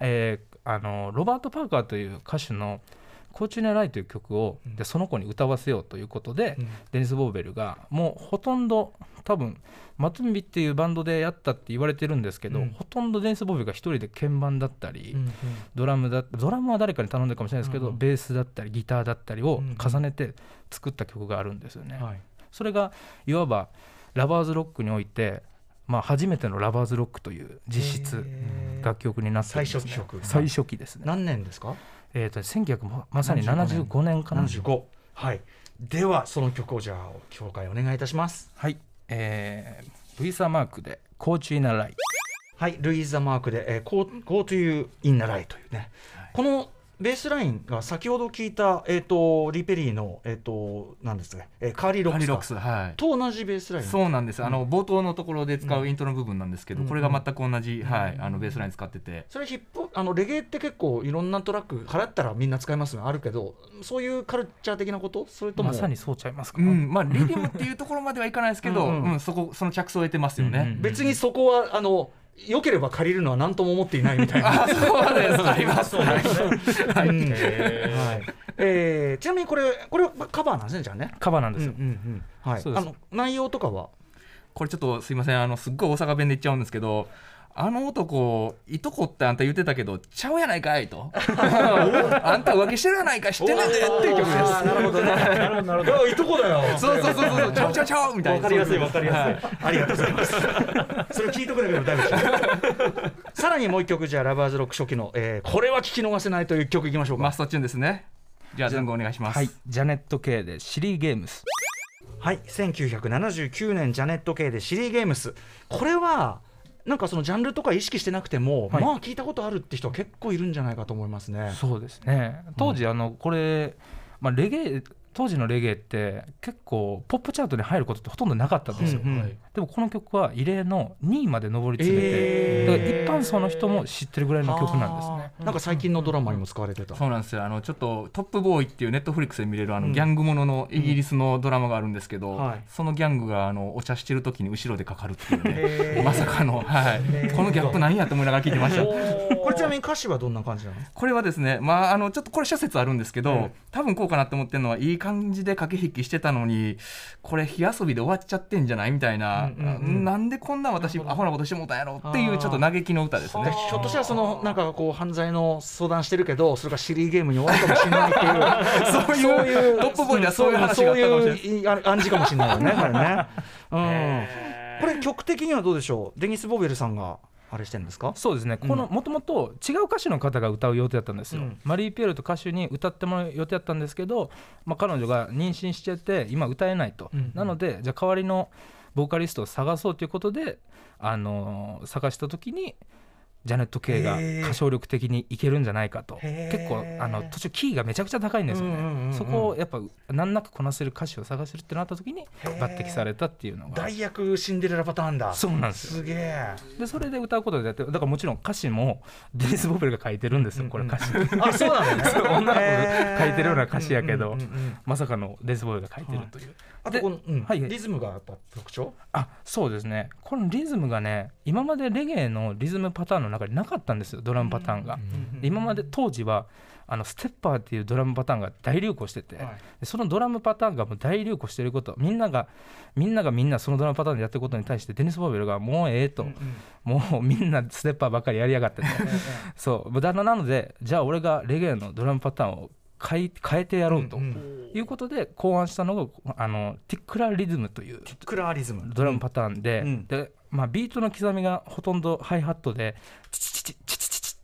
えーあのロバート・パーカーという歌手の「コーチュネライ」という曲をでその子に歌わせようということで、うん。デニス・ボーベルがもうほとんど多分マトゥンビっていうバンドでやったって言われてるんですけど、うん。ほとんどデニス・ボーベルが一人で鍵盤だったり、うんドラムだドラムは誰かに頼んでるかもしれないですけど、うんうん。ベースだったりギターだったりをうんうん重ねて作った曲があるんですよね。はいそれがいわばラバーズロックにおいて、まあ、初めてのラバーズロックという実質楽曲になってるんです、ね、最初曲。最初期ですね。何年ですか？えー、と1900ままさに75年。かな。75はい。ではその曲をじゃあ紹介お願いいたします。はい、えー、ルイサ・マークで「コーチ・イナ・ライはい。ルイーザ・マークで「えー、こうこうというインナライ」とい。うね、このベースラインが先ほど聞いた、えー、とリペリーの、えー、となんですか、えー、カーリーロックスと同じベースライン。そうなんです、あの冒頭のところで使うイントロの部分なんですけど、うんこれが全く同じ、はい、あのベースライン使ってて、それヒップあのレゲエって結構いろんなトラック流行ったらみんな使いますがあるけどそういうカルチャー的なこと？それ」とも？まさにそうちゃいますか、うん。まあ、リズムっていうところまではいかないですけど、ううん。んうんそこその着想を得てますよね。うんうん。別にそこはあの良ければ借りるのは何とも思っていないみたいな。あそうです。あります。はい。はいえーちなみにこれこれはカバーなんですねじゃあね。カバーなんですよ。はい。あの内容とかは？これちょっとすいません。あのすっごい大阪弁で言っちゃうんですけどあの男いとこってあんた言ってたけどちゃうやないかいと [LAUGHS] あんた浮気してるやないか知ってんねんでっていう曲ですなるほどね。なるほど。いとこだよ。そうそうそうそうちゃうちゃうちゃうみたいなわかりやすいわかりやはすい。ありがとうございます。それ聞いとくだけでもだいぶさらにもう一曲じゃあラバーズロック初期の、えーこれは聞き逃せないという曲いきましょうか。マストチューンですねじゃあ前後お願いします、はい、ジャネット・ケイでシリー・ゲームス。はい、1979年ジャネット系でシリーゲームスこれはなんかそのジャンルとか意識してなくても、はい。まあ聞いたことあるって人は結構いるんじゃないかと思いますね。そうですね。当時あのこれ、まあ、レゲエ当時のレゲエって結構ポップチャートに入ることってほとんどなかったんですよ、うんうんでもこの曲は異例の2位まで上り詰めて、えー。だから一般層の人も知ってるぐらいの曲なんですね。なんか最近のドラマにも使われてた。そうなんですよ。あのちょっと「トップボーイ」っていうネットフリックスで見れるあの、うん。ギャングもののイギリスのドラマがあるんですけど、はい。そのギャングがあのお茶してる時に後ろでかかるっていうねへー。まさかの、はい、このギャップ何やと思いながら聞いてました。[LAUGHS] これちなみに歌詞はどんな感じなの？これはですね、まあ、あのちょっとこれ諸説あるんですけど、ええ多分こうかなって思ってるのはいい感じで駆け引きしてたのにこれ火遊びで終わっちゃってんじゃない？みたいな、うんうんうん。なんでこんな私アホなことしてもうたんやろっていうちょっと嘆きの歌ですでね。ひょっとしたらそのなんかこう犯罪の相談してるけどそれがシリーゲームに終わるかもしれないっていう [LAUGHS] そういうトップボーイではそういう話が。あったかもしれないそういうあ暗示かもしれないよね [LAUGHS] これね、うん、これ曲的にはどうでしょう？デニス・ボベルさんがあれしてるんですか？そうですね、このもともと違う歌手の方が歌う予定だったんですよ、うん。マリー・ピエールと歌手に歌ってもらう予定だったんですけど、まあ、彼女が妊娠してて今歌えないと、うんうん。なのでじゃあ代わりのボーカリストを探そうということで、あの探した時にジャネット・ケイが歌唱力的にいけるんじゃないかと。結構あの途中キーがめちゃくちゃ高いんですよね、そこをやっぱ難なくこなせる歌手を探してるってなった時に抜擢されたっていうのが。代役シンデレラパターンだ。そうなんですよ。すげえ。でそれで歌うことでやってだからもちろん歌詞もデニス・ボベルが書いてるんですよこれ歌詞。あそうなんだね。[LAUGHS] そう女の子が書いてるような歌詞やけどうんうんうんうん。まさかのデニス・ボベルが書いてるという、あとこの、うん。はいはい。リズムがやっぱ特徴？あそうですね。このリズムがね今までレゲエのリズムパターンの中になかったんですよドラムパターンが、で今まで当時はあのステッパーっていうドラムパターンが大流行してて、はい。でそのドラムパターンがもう大流行してることみんながみんながみんなそのドラムパターンでやってることに対してデニス・ボベルがもうええと、もうみんなステッパーばっかりやりやがってとそう。だなのでじゃあ俺がレゲエのドラムパターンを変え変えてやろうということで考案したのがあのティックラリズムというティックラリズム。ドラムパターンで,、でまあ、ビートの刻みがほとんどハイハットでチチチチ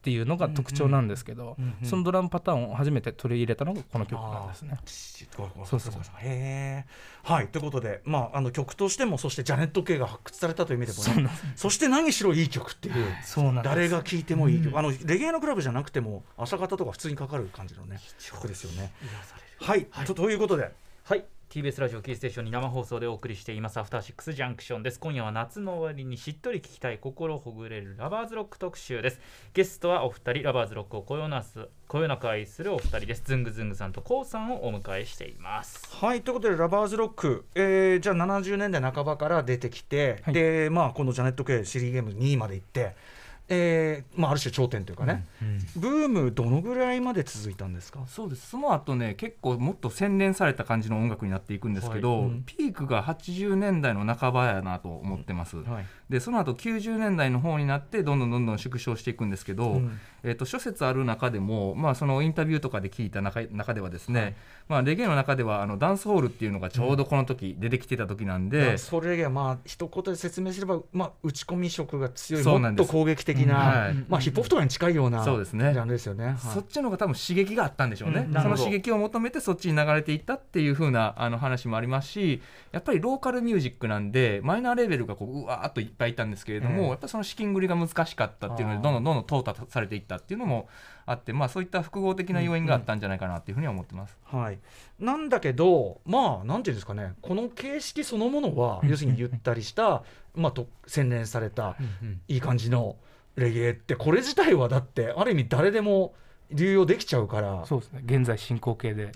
っていうのが特徴なんですけど、うんうんそのドラムパターンを初めて取り入れたのがこの曲なんですね。そうそうそう。へえはいということで、まあ、あの曲としてもそしてジャネット・ケイが発掘されたという意味でもね。そして何しろいい曲っていう。そうなんです。誰が聴いてもいい曲、あのレゲエのクラブじゃなくても朝方とか普通にかかる感じのね曲ですよね。はい、とということで。はい TBS ラジオキーステーションに生放送でお送りしています。アフターシックスジャンクションです。今夜は夏の終わりにしっとり聞きたい心ほぐれるラバーズロック特集です。ゲストはお二人ラバーズロックをこよなすこよなく愛するお二人です。ズングズングさんとコウさんをお迎えしています。はいということでラバーズロック、えーじゃあ70年代半ばから出てきて、はい。でまあこのジャネット・ケイシリーゲーム2位まで行って、えーまあ、ある種頂点というかね、ブームどのぐらいまで続いたんですか？そうです。その後ね結構もっと洗練された感じの音楽になっていくんですけど、はい。うん。ピークが80年代の半ばやなと思ってます、はい。でその後90年代の方になってどんどんどんどん縮小していくんですけど、うんえー、と諸説ある中でも、まあ、そのインタビューとかで聞いた中中ではですね、まあ、レゲエの中ではあのダンスホールっていうのがちょうどこの時出てきてた時なんで、でそれがまあ一言で説明すれば、まあ、打ち込み色が強いそうなんです。もっと攻撃的な、はい。まあ、ヒップホップとかに近いようなジそうですね。ャンルですよね。はい。そっちの方が多分刺激があったんでしょうね、うんその刺激を求めてそっちに流れていったっていう風なあの話もありますしやっぱりローカルミュージックなんでマイナーレベルがこううわーっといっぱいいたんですけれども、ええやっぱりその資金繰りが難しかったっていうのでどんどんどんどん淘汰されていったっていうのもあって、まあ、そういった複合的な要因があったんじゃないかなっていうふうには思ってます。はい、なんだけどまあなんていうんですかね。この形式そのものは要するにゆったりした、まあ、と洗練されたいい感じのレゲエってこれ自体はだってある意味誰でも流用できちゃうから。そうですね。現在進行形で。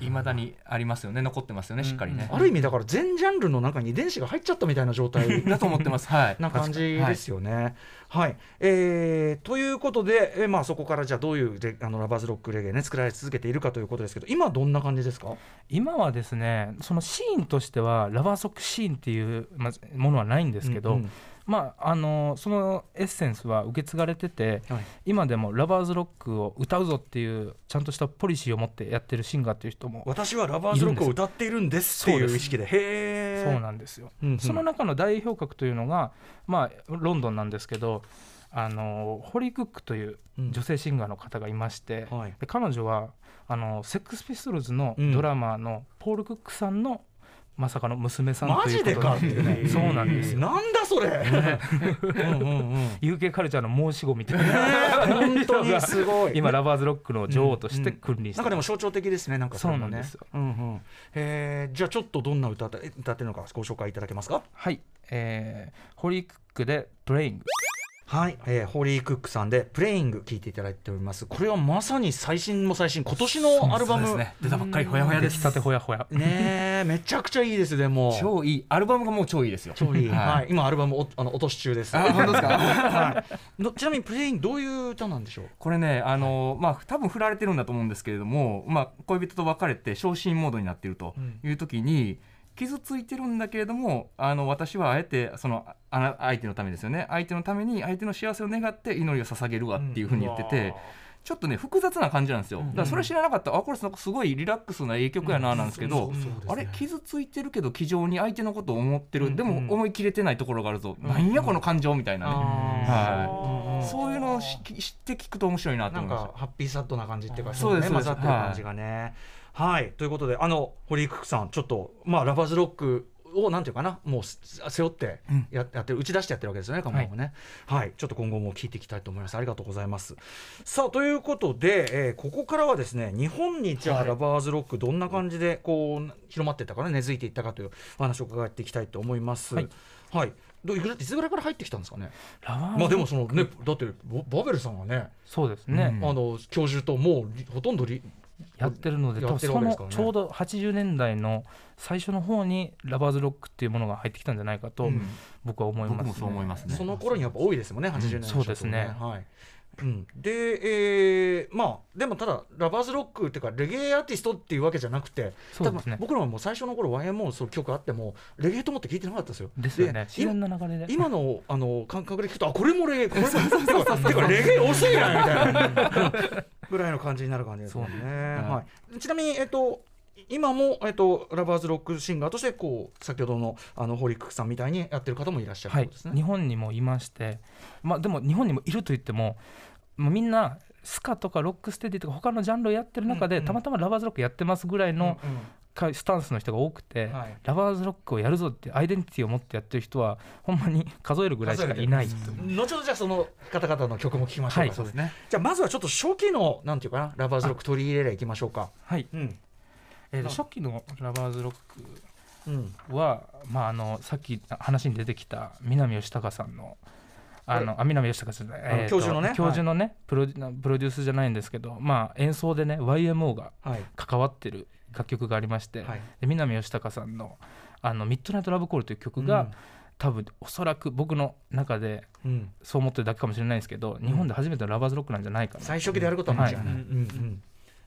いまだ。にありますよね。残ってますよねしっかりね、ある意味だから全ジャンルの中に遺伝子が入っちゃったみたいな状態。[LAUGHS] だと思ってます。はい。[LAUGHS] な感じですよね。はい、えーということで、えーまあ、そこからじゃあどういうレあのラバーズロックレゲエね作られ続けているかということですけど今どんな感じですか？今はですねそのシーンとしてはラバーズロックシーンっていうまずものはないんですけど、うんうんまああのそのエッセンスは受け継がれててはい。今でもラバーズロックを歌うぞっていうちゃんとしたポリシーを持ってやってるシンガーっていう人も私はラバーズロックを歌っているんですっていう意識で。へえそうなんですよ。うんうん。その中の代表格というのが、まあ、ロンドンなんですけどあのホリー・クックといううん。女性シンガーの方がいまして、はい。で彼女はあのセックス・ピストルズのうん。ドラマーのポール・クックさんのまさかの娘さんマということジでかってねそうなんですよ。なんだそれ、うんうんうん。UK カルチャーの申し子みたいな。本当にすごい。今ラバーズロックの女王として君臨して。なんかでも象徴的ですね。なんかそうなんですよ。うんうん。えー。じゃあちょっとどんな歌って歌ってるのかご紹介いただけますか？はい。えーホリックでプレイングはい、えーホーリークックさんで「プレイング」聴いていただいております。これはまさに最新も最新今年のアルバム。ですね出たばっかりほやほやです。出来たてほやほやねえめちゃくちゃいいですでも。超いい。アルバムがもう超いいですよ。超いい、はい。はい。今アルバムおあの落とし中です。あ本当ですか？[LAUGHS] はい。のちなみに「プレイング」どういう歌なんでしょう？これねあの、まあ多分振られてるんだと思うんですけれども、まあ、恋人と別れて昇進モードになっているという時に、傷ついてるんだけれどもあの私はあえてそのあな相手のためですよね。相手のために相手の幸せを願って祈りを捧げるわっていうふうに言ってて、ちょっとね複雑な感じなんですよ。だからそれ知らなかった。らあこれすごいリラックスないい曲やななんですけど、あれ傷ついてるけど気丈に相手のことを思ってる、でも思い切れてないところがあるぞ、なんやこの感情みたいなね、はい、そういうのをし知って聞くと面白いなと思いました。かハッピーサッドな感じっていうかそうですね混ざってる感じがね。はい、ということであの堀井クックさんちょっとまあラバーズロックをなんていうかなもうす背負ってや,、やってる打ち出してやってるわけですよね、カモンもね、はい。ちょっと今後も聞いていきたいと思います。ありがとうございます。さあということで、えーここからはですね日本にじゃあ、ラバーズロックどんな感じでこう広まっていったかね根付いていったかというお話を伺っていきたいと思います。ははいい。どういくらいつぐらいから入ってきたんですかね？ラバーまあでもそのねだってボバベルさんがね、そうですね、あの教授ともうりほとんどりやってるので多分そのちょうど80年代の最初の方にラバーズロックっていうものが入ってきたんじゃないかと僕は思います、僕もそう思いますね。その頃にやっぱ多いですもんね、80年代そうですね。はい。うん、で、えーまあでもただラバーズロックっていうかレゲエアーティストっていうわけじゃなくてそうですね。多分僕らももう最初の頃 YMO そういう曲あってもレゲエと思って聞いてなかったですよ。ですよね。で自然な流れで。今のあの感覚で聞くとあこれもレゲエこれもレゲエ遅いなみたいなぐらいの感じになる感じですね。はい、ちなみにえっと今も、えっと、ラバーズロックシンガーとしてこう先ほどのあのホリークックさんみたいにやってる方もいらっしゃるはいそうですね。日本にもいまして、まあ、でも日本にもいると言ってももうみんなスカとかロックステディとか他のジャンルをやってる中で、うんうん。たまたまラバーズロックやってますぐらいのスタンスの人が多くて、はい。ラバーズロックをやるぞってアイデンティティを持ってやってる人はほんまに数えるぐらいしかいない。と後ほどじゃあその方々の曲も聴きましょうか、はいそうですね。じゃあまずはちょっと初期のなんていうかなラバーズロック取り入れれいきましょうか。はい、うん。えーと初期のラバーズロッうん。クは、まあ、あのさっき話に出てきた南吉高さんのあのあ南吉高さん教授のね？教授のね、プロデュプロデュースじゃないんですけど、まあ、演奏でね YMO がはい。関わってる楽曲がありまして、はい。で南吉高さんの「あのミッドナイト・ラブ・コール」という曲が、多分おそらく僕の中でうん。そう思ってるだけかもしれないですけど、日本で初めてのラバーズロックなんじゃないかな。最初期でやることは間違いない、はい。うんうんうん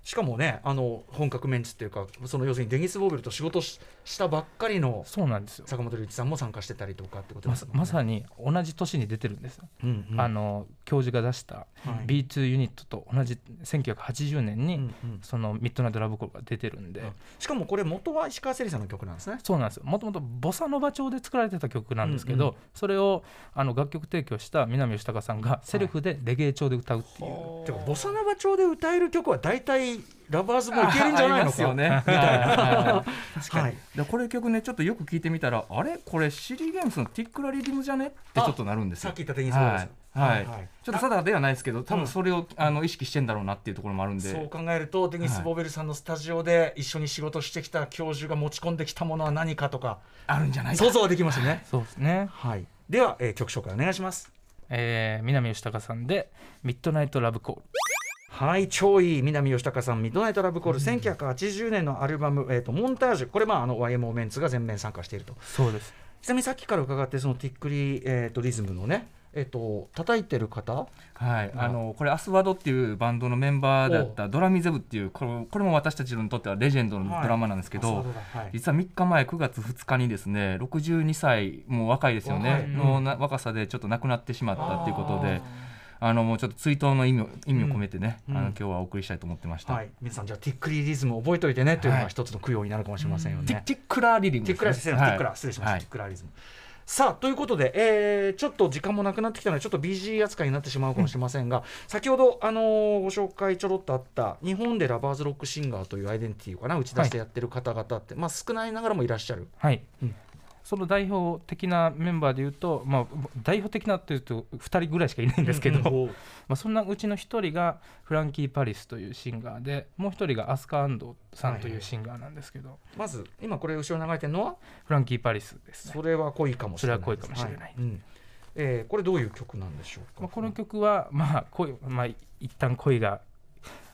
しかもねあの本格メンツっていうかその要するにデニス・ボーベルと仕事ししたばっかりのそうなんですよ。坂本龍一さんも参加してたりとかってことでますね。まさに同じ年に出てるんですよ、うんうん。あの教授が出したはい。B2 ユニットと同じ1980年に、うんうん。そのミッドナイト・ラブ・コールが出てるんで、しかもこれ元は石川せりさんの曲なんですね。そうなんですよ。もともとボサノバ調で作られてた曲なんですけど、うんそれをあの楽曲提供した南吉高さんがセルフでレゲエ調で歌うっていう、てかボサノバ調で歌える曲は大体ラバーズもいけるんじゃないのかよねみたいな。確かに、はい。でこれ曲ねちょっとよく聞いてみたらあれ？これシリーゲームスのティックラリディムじゃね？ってちょっとなるんですよ。さっき言ったデニス・ボーベルさんはい、はいはい。ちょっと定かではないですけど多分それを、あの意識してんだろうなっていうところもあるんで。そう考えるとデニス・ボーベルさんのスタジオで一緒に仕事してきた教授が持ち込んできたものは何かとかあるんじゃないか。想像はできますね。[LAUGHS] そうです。ね、はい、では、えー曲紹介お願いします。えー南吉高さんで「ミッドナイト・ラブ・コールはい、超いい南吉高さん、ミッドナイトラブコール、1980年のアルバム、えーと、モンタージュ、これ、まあ、あの YMO メンツが全面参加していると。」そうです。ちなみにさっきから伺って、そのティックリ、えー、とリズムのね、えー、と叩いてる方、はい、あのこれアスワドっていうバンドのメンバーだったドラミゼブっていうこれこれも私たちにとってはレジェンドのドラマなんですけど、はいはい。実は3日前9月2日にですね62歳もう若いですよ若い。ねのな若さでちょっと亡くなってしまったっていうことであのもうちょっと追悼の意味を意味を込めてね、うん。あの今日はお送りしたいと思ってました、はい、皆さん、じゃあ、ティックリリズム覚えておいてねというのがはい。一つの供養になるかもしれませんよね。ティティックラーリリム。ティックラリズム、はい。ティックラ、失礼しました、はい。ティックラリズム。さあということで、えーちょっと時間もなくなってきたのでちょっと BG 扱いになってしまうかもしれませんが、先ほど、あのーご紹介ちょろっとあった日本でラバーズロックシンガーというアイデンティティをかな打ち出してやってる方々って、まあ、少ないながらもいらっしゃる。はい、その代表的なメンバーでいうと、まあ、代表的なというと2人ぐらいしかいないんですけど、[LAUGHS] まあ、そんなうちの1人がフランキー・パリスというシンガーでもう1人がアスカ・アンドさんというシンガーなんですけど、まず今これ後ろ流れてるのは？フランキー・パリスですね。それは濃いかもしれないそれは濃いかもしれない。はうん。えーこれどういう曲なんでしょうか、まあ、この曲は、まあ恋まあ、一旦恋が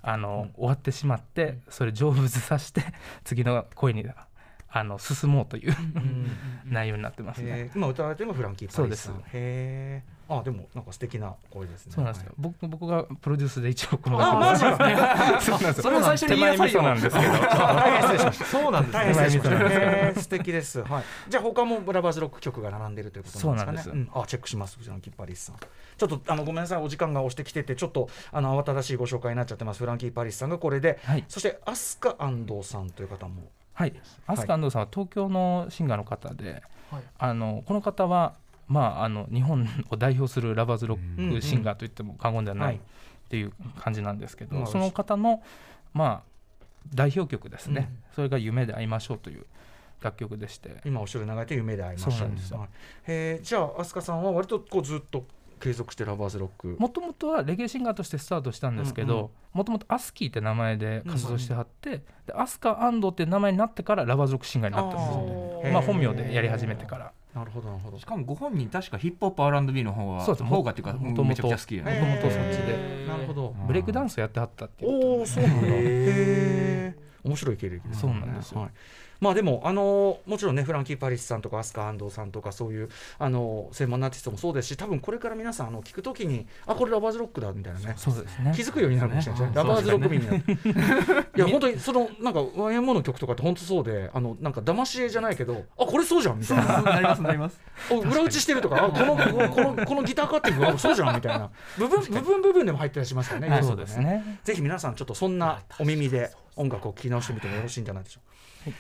あの、終わってしまってそれ成仏させて次の恋にあの進もうという [LAUGHS] 内容になってますね。えー。今歌われてるのがフランキー・パリスさん。そうへえあでもなんか素敵な声ですね。そうなんですよ、はい。僕僕がプロデュースで一応このあマジか？そうなんですよ。それを最初に言いなさいよ。そうなんです大変失礼しました。手前味噌なんへー素敵です。はい。じゃあ他もブラバーズロック曲が並んでるということなんですかね？そうなんです。あチェックしますフランキー・パリスさん。ちょっとあのごめんなさいお時間が押してきててちょっとあの慌ただしいご紹介になっちゃってます。フランキー・パリスさんがこれで、はい。そしてアスカ安藤さんという方もはい、アスカアンドウさんは東京のシンガーの方で、あのこの方は、まあ、あの日本を代表するラバーズロックシンガーといっても過言ではなはい。いっていう感じなんですけど、まあその方の、まあ、代表曲ですね、それが「夢で会いましょう」という楽曲でして、今後ろに流れて夢で会いました。そうなんですよ。はい。へーじゃあアスカさんは割とこうずっと継続してラバーズロック。もともとはレゲエシンガーとしてスタートしたんですけうんうん。どもともとアスキーって名前で活動してはって、でアスカアンドウって名前になってからラバーズロックシンガーになったんですよ。あー。まあ、本名でやり始めてから。なるほどなるほど。しかもご本人確かヒップホップ R&B の方はそうです。方がっていうかもともとめちゃくちゃ好きやね。もともとそっちで。なるほど。ブレイクダンスをやってはったっていうおおそうなんだ。へえ面白い経歴ですね。そうなんですよ。はい。まあでもあのもちろんねフランキー・パリスさんとかアスカ・安藤さんとかそういうあの専門のアーティストもそうですし多分これから皆さんあの聞くときにあこれラバーズロックだみたいなね。そうですね。気づくようになるかもしれないですね。ラバーズロック民になる。いや本当にそのなんか YMO の曲とかって本当そうで、あのなんか騙し絵じゃないけど、あこれそうじゃんみたいな。なりますなります。お裏打ちしてるとか、あこのこのこのギターカッティングあそうじゃんみたいな。部分部分部分でも入ってたりしますからね。はいそうですね。ぜひ皆さんちょっとそんなお耳で音楽を聴き直してみてもよろしいんじゃないでしょうか。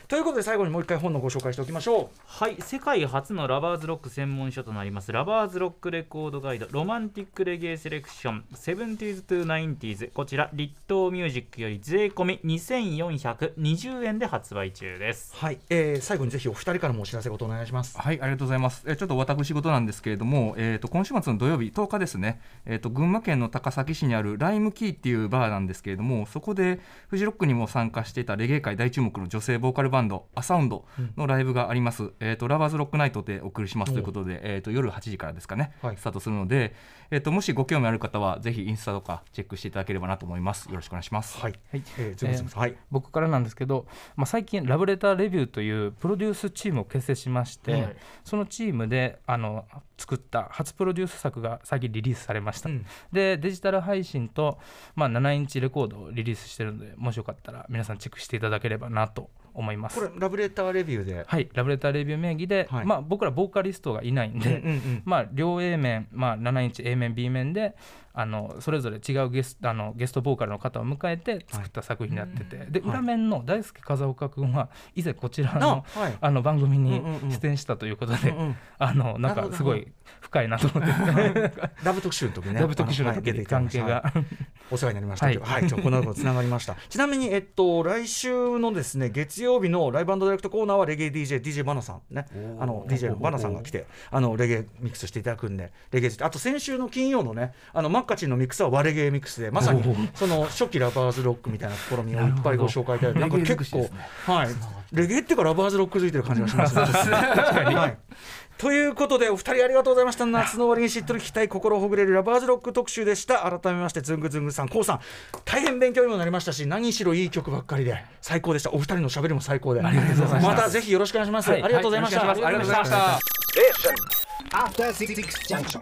ということで最後にもう一回本のご紹介しておきましょう。はい。世界初のラバーズロック専門書となります。ラバーズロックレコードガイド。ロマンティックレゲエセレクション。70s to 90s こちらリットーミュージックより税込み2420円で発売中です。はい、えー、最後にぜひお二人からもお知らせごとお願いします。はい、ありがとうございます。えちょっと私事なんですけれども、えー、と今週末の土曜日10日ですね、えー、と群馬県の高崎市にあるライムキーっていうバーなんですけれども、そこでフジロックにも参加していたレゲエ界大注目の女性ボーカルバンド、アサウンドのライブがあります。えー、とラバーズロックナイトでお送りします。ということで、えー、と夜8時からですかね、はい。スタートするので、えー、ともしご興味ある方は、ぜひインスタとかチェックしていただければなと思います。よろしくお願いします。はい、はい。僕からなんですけど、まあ、最近ラブレターレビューというプロデュースチームを結成しまして、はい。そのチームであの作った初プロデュース作が最近リリースされました、うん。でデジタル配信と、まあ、7インチレコードをリリースしてるのでもしよかったら皆さんチェックしていただければなと思います。これラブレターレビューで。はいラブレターレビュー名義で、はい。まあ、僕らボーカリストがいないんで、うんうんうん。まあ、両 A 面、まあ、7インチ A 面 B 面であのそれぞれ違うゲスあのゲストボーカルの方を迎えて作った作品になってて、で裏面の大輔風岡君は以前こちらのあはい。あの番組にうんうんうん。出演したということで、うんうんあのなんかすごい深いなと思って。[LAUGHS] ラブ特集の時ね。ダブ特集の時に関係きましたが。お世話になりました。けど、は、はい。いちょこの後つながりました。[LAUGHS] ちなみに、えっと、来週のですね、月曜日のライブディレクトコーナーはレゲエ DJ、DJ バナさんね、あの DJ のバナさんが来て、あのレゲエミックスしていただくんで、レゲエ、あと先週の金曜のね、あのマッカチンのミックスは和レゲエミックスで、まさにその初期ラバーズロックみたいな試みをいっぱいご紹介いただいて、なんか結構、はい、レゲエっていうかラバーズロックづいてる感じがしますね。はい。ということでお二人ありがとうございました。夏の終わりにしっとり聞きたい心ほぐれるラバーズロック特集でした。改めましてズングズングさんこうさん。大変勉強にもなりましたし何しろいい曲ばっかりで。最高でした。お二人の喋りも最高で。ましたぜひよろしくお願いします、はい。ありがとうございました、はい。よろしくお願いしますありがとうございました。After Six Junction.